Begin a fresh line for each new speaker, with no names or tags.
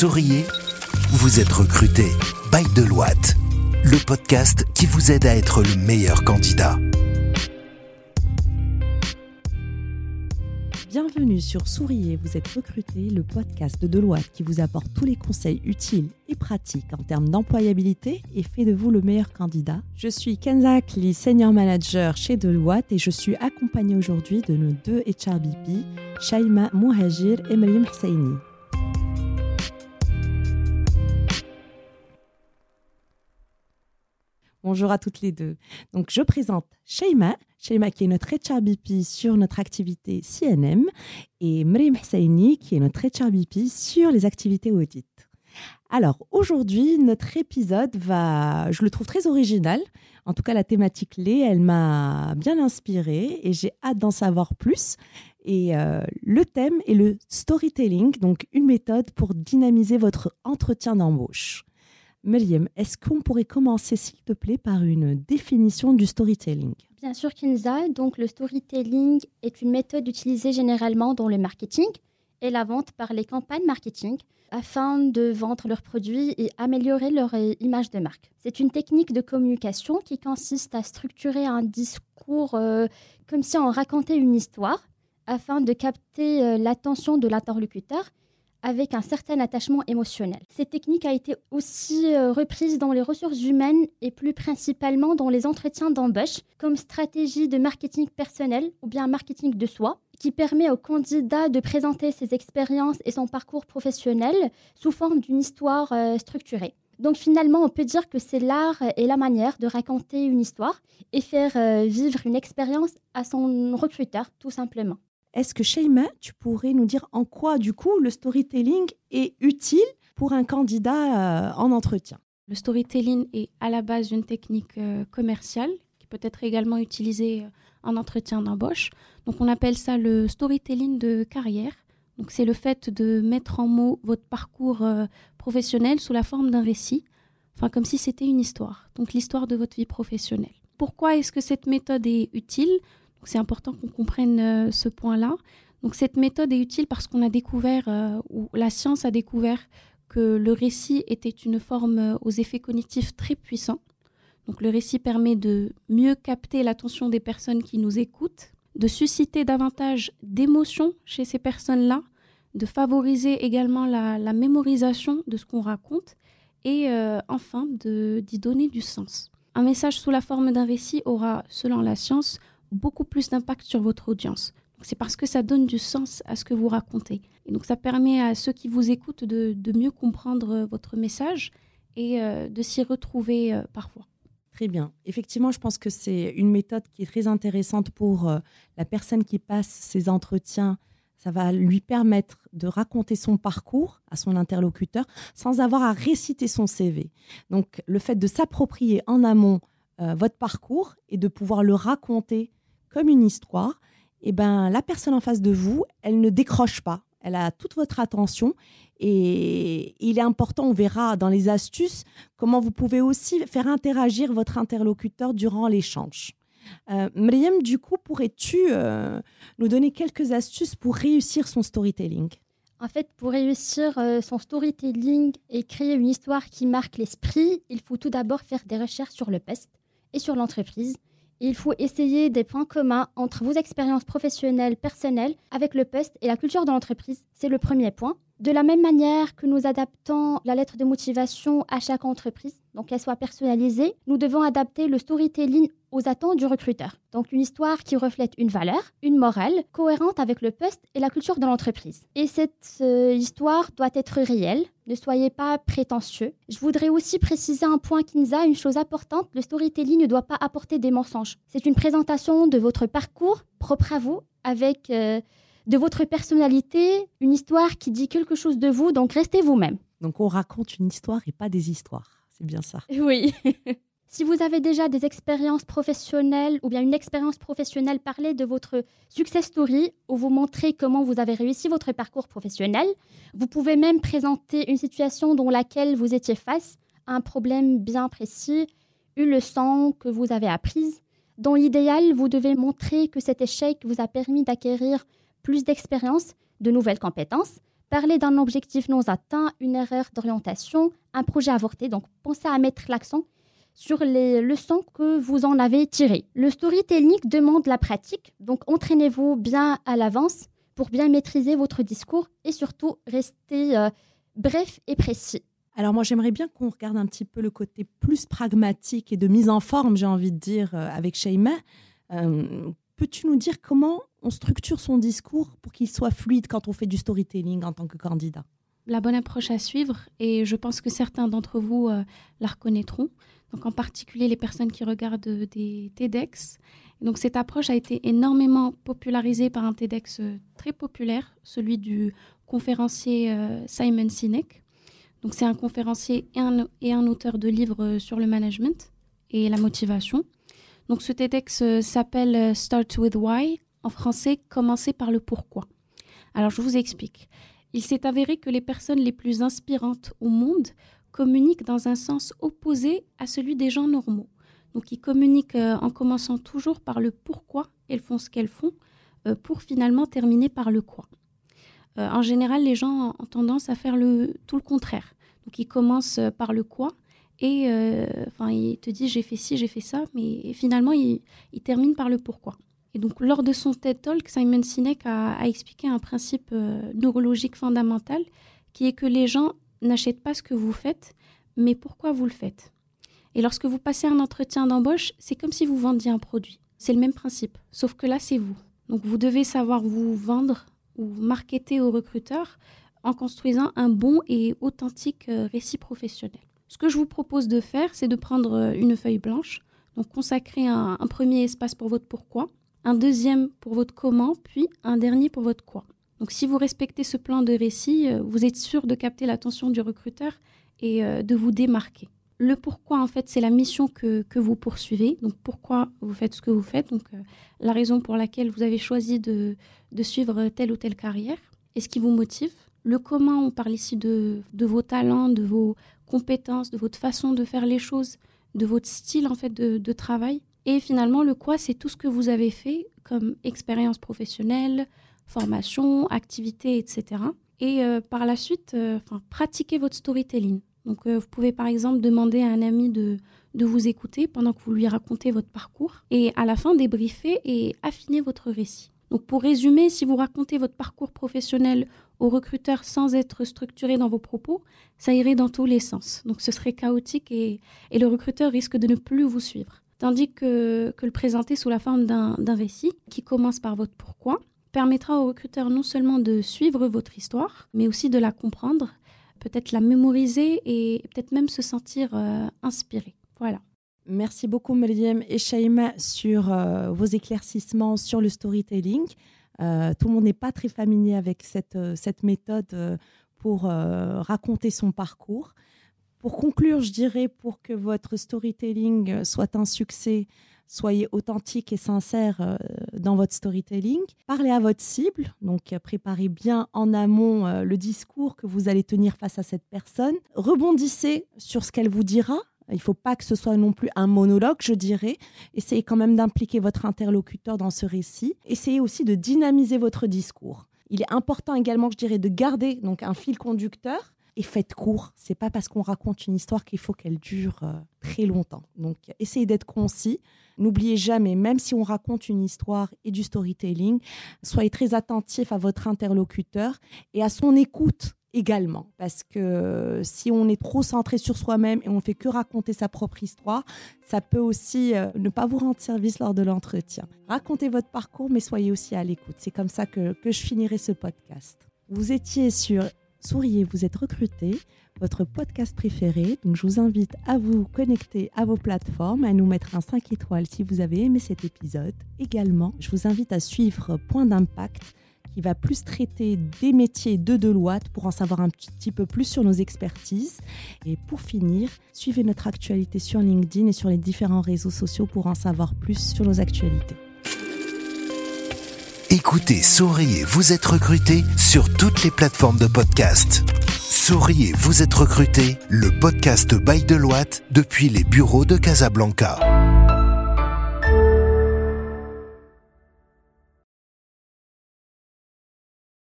Souriez, vous êtes recruté by Deloitte, le podcast qui vous aide à être le meilleur candidat.
Bienvenue sur Souriez, vous êtes recruté, le podcast de Deloitte qui vous apporte tous les conseils utiles et pratiques en termes d'employabilité et fait de vous le meilleur candidat. Je suis Kenza Akli, senior manager chez Deloitte et je suis accompagnée aujourd'hui de nos deux HRBP, Shaima Mouhajir et Mariam Husseini. Bonjour à toutes les deux. Donc, je présente Sheima, Sheima qui est notre HRBP sur notre activité CNM et Mrim Husseini qui est notre HRBP sur les activités audit. Alors, aujourd'hui, notre épisode va, je le trouve très original. En tout cas, la thématique clé, elle m'a bien inspirée et j'ai hâte d'en savoir plus. Et euh, le thème est le storytelling, donc une méthode pour dynamiser votre entretien d'embauche. Meriem, est-ce qu'on pourrait commencer, s'il te plaît, par une définition du storytelling?
Bien sûr, Kinza. Donc, le storytelling est une méthode utilisée généralement dans le marketing et la vente par les campagnes marketing afin de vendre leurs produits et améliorer leur euh, image de marque. C'est une technique de communication qui consiste à structurer un discours euh, comme si on racontait une histoire afin de capter euh, l'attention de l'interlocuteur avec un certain attachement émotionnel. Cette technique a été aussi euh, reprise dans les ressources humaines et plus principalement dans les entretiens d'embauche comme stratégie de marketing personnel ou bien marketing de soi qui permet au candidat de présenter ses expériences et son parcours professionnel sous forme d'une histoire euh, structurée. Donc finalement, on peut dire que c'est l'art et la manière de raconter une histoire et faire euh, vivre une expérience à son recruteur, tout simplement.
Est-ce que Sheima, tu pourrais nous dire en quoi, du coup, le storytelling est utile pour un candidat euh, en entretien?
Le storytelling est à la base une technique euh, commerciale qui peut être également utilisée euh, en entretien d'embauche. Donc, on appelle ça le storytelling de carrière. Donc, c'est le fait de mettre en mots votre parcours professionnel sous la forme d'un récit, enfin comme si c'était une histoire. Donc, l'histoire de votre vie professionnelle. Pourquoi est-ce que cette méthode est utile? C'est important qu'on comprenne euh, ce point-là. Donc cette méthode est utile parce qu'on a découvert, euh, ou la science a découvert que le récit était une forme euh, aux effets cognitifs très puissants. Donc le récit permet de mieux capter l'attention des personnes qui nous écoutent, de susciter davantage d'émotions chez ces personnes-là, de favoriser également la, mémorisation de ce qu'on raconte et enfin d'y donner du sens. Un message sous la forme d'un récit aura, selon la science, beaucoup plus d'impact sur votre audience. C'est parce que ça donne du sens à ce que vous racontez. Et donc ça permet à ceux qui vous écoutent de, mieux comprendre euh, votre message et euh, de s'y retrouver euh, parfois.
Très bien. Effectivement, je pense que c'est une méthode qui est très intéressante pour la personne qui passe ses entretiens. Ça va lui permettre de raconter son parcours à son interlocuteur sans avoir à réciter son CV. Donc, le fait de s'approprier en amont votre parcours et de pouvoir le raconter comme une histoire, eh ben la personne en face de vous, elle ne décroche pas. Elle a toute votre attention et il est important, on verra dans les astuces, comment vous pouvez aussi faire interagir votre interlocuteur durant l'échange. Euh, du coup, pourrais-tu euh, nous donner quelques astuces pour réussir son storytelling?
En fait, pour réussir euh, son storytelling et créer une histoire qui marque l'esprit, il faut tout d'abord faire des recherches sur le poste et sur l'entreprise il faut essayer des points communs entre vos expériences professionnelles, personnelles, avec le poste et la culture de l'entreprise. C'est le premier point. De la même manière que nous adaptons la lettre de motivation à chaque entreprise, donc qu'elle soit personnalisée, nous devons adapter le storytelling aux attentes du recruteur. Donc une histoire qui reflète une valeur, une morale cohérente avec le poste et la culture de l'entreprise. Et cette euh, histoire doit être réelle, ne soyez pas prétentieux. Je voudrais aussi préciser un point Kinza, une chose importante, le storytelling ne doit pas apporter des mensonges. C'est une présentation de votre parcours propre à vous avec... Euh, de votre personnalité, une histoire qui dit quelque chose de vous, donc restez vous-même.
Donc on raconte une histoire et pas des histoires, c'est bien ça.
Oui. si vous avez déjà des expériences professionnelles ou bien une expérience professionnelle, parlez de votre success story ou vous montrez comment vous avez réussi votre parcours professionnel. Vous pouvez même présenter une situation dans laquelle vous étiez face à un problème bien précis, une leçon que vous avez apprise. Dans l'idéal, vous devez montrer que cet échec vous a permis d'acquérir plus d'expérience, de nouvelles compétences, Parlez d'un objectif non atteint, une erreur d'orientation, un projet avorté. Donc, pensez à mettre l'accent sur les leçons que vous en avez tirées. Le storytelling demande la pratique, donc entraînez-vous bien à l'avance pour bien maîtriser votre discours et surtout rester euh, bref et précis.
Alors moi j'aimerais bien qu'on regarde un petit peu le côté plus pragmatique et de mise en forme, j'ai envie de dire, euh, avec Sheima. Euh, peux-tu nous dire comment on structure son discours pour qu'il soit fluide quand on fait du storytelling en tant que candidat?
La bonne approche à suivre, et je pense que certains d'entre vous la reconnaîtront, donc en particulier les personnes qui regardent des TEDx. donc cette approche a été énormément popularisée par un TEDx euh, très populaire, celui du conférencier euh, Simon Sinek. Donc c'est un conférencier et un, auteur de livres euh, sur le management et la motivation. Donc ce TEDx s'appelle Start with Why, en français Commencer par le pourquoi. Alors je vous explique. Il s'est avéré que les personnes les plus inspirantes au monde communiquent dans un sens opposé à celui des gens normaux. Donc ils communiquent euh, en commençant toujours par le pourquoi elles font ce qu'elles font euh, pour finalement terminer par le quoi. Euh, en général, les gens ont tendance à faire le, tout le contraire. Donc ils commencent par le quoi et enfin ils te disent j'ai fait ci, j'ai fait ça, mais finalement ils, terminent par le pourquoi. Et donc lors de son TED Talk, Simon Sinek a, a expliqué un principe neurologique fondamental qui est que les gens n'achète pas ce que vous faites, mais pourquoi vous le faites. Et lorsque vous passez un entretien d'embauche, c'est comme si vous vendiez un produit. C'est le même principe, sauf que là, c'est vous. Donc vous devez savoir vous vendre ou marketer aux recruteurs en construisant un bon et authentique euh, récit professionnel. Ce que je vous propose de faire, c'est de prendre euh, une feuille blanche, donc consacrer un, un premier espace pour votre pourquoi, un deuxième pour votre comment, puis un dernier pour votre quoi. Donc si vous respectez ce plan de récit, euh, vous êtes sûr de capter l'attention du recruteur et euh, de vous démarquer. Le pourquoi, en fait, c'est la mission que, vous poursuivez. Donc pourquoi vous faites ce que vous faites. Donc euh, la raison pour laquelle vous avez choisi de, suivre telle ou telle carrière et ce qui vous motive. Le comment, on parle ici de, vos talents, de vos compétences, de votre façon de faire les choses, de votre style en fait de, de travail. Et finalement, le quoi, c'est tout ce que vous avez fait comme expérience professionnelle, formation, activités, etc. Et euh, par la suite, euh, pratiquez votre storytelling. Donc, euh, vous pouvez par exemple demander à un ami de, de vous écouter pendant que vous lui racontez votre parcours et à la fin débriefer et affiner votre récit. Donc, pour résumer, si vous racontez votre parcours professionnel au recruteur sans être structuré dans vos propos, ça irait dans tous les sens. Donc, ce serait chaotique et, et le recruteur risque de ne plus vous suivre. Tandis que, que le présenter sous la forme d'un récit qui commence par votre pourquoi, permettra aux recruteurs non seulement de suivre votre histoire, mais aussi de la comprendre, peut-être la mémoriser et peut-être même se sentir euh, inspiré. Voilà.
Merci beaucoup Mariam et Shaima sur euh, vos éclaircissements sur le storytelling. Euh, tout le monde n'est pas très familier avec cette méthode pour raconter son parcours. Pour conclure, je dirais pour que votre storytelling soit un succès, soyez authentique et sincère euh, dans votre storytelling. Parlez à votre cible, donc euh, préparez bien en amont euh, le discours que vous allez tenir face à cette personne. Rebondissez sur ce qu'elle vous dira. Il ne faut pas que ce soit non plus un monologue, je dirais. Essayez quand même d'impliquer votre interlocuteur dans ce récit. Essayez aussi de dynamiser votre discours. Il est important également, je dirais, de garder donc un fil conducteur et faites court. C'est pas parce qu'on raconte une histoire qu'il faut qu'elle dure très longtemps. Donc, essayez d'être concis. N'oubliez jamais, même si on raconte une histoire et du storytelling, soyez très attentif à votre interlocuteur et à son écoute également. Parce que si on est trop centré sur soi-même et on fait que raconter sa propre histoire, ça peut aussi euh, ne pas vous rendre service lors de l'entretien. Racontez votre parcours, mais soyez aussi à l'écoute. C'est comme ça que, que je finirai ce podcast. Vous étiez sur Souriez, vous êtes recruté votre podcast préféré. Donc je vous invite à vous connecter à vos plateformes, à nous mettre un 5 étoiles si vous avez aimé cet épisode. Également, je vous invite à suivre Point d'impact qui va plus traiter des métiers de Deloitte pour en savoir un petit peu plus sur nos expertises. Et pour finir, suivez notre actualité sur LinkedIn et sur les différents réseaux sociaux pour en savoir plus sur nos actualités.
Écoutez, souriez, vous êtes recruté sur toutes les plateformes de podcast. Souriez, vous êtes recruté, le podcast Bail de Loite depuis les bureaux de Casablanca.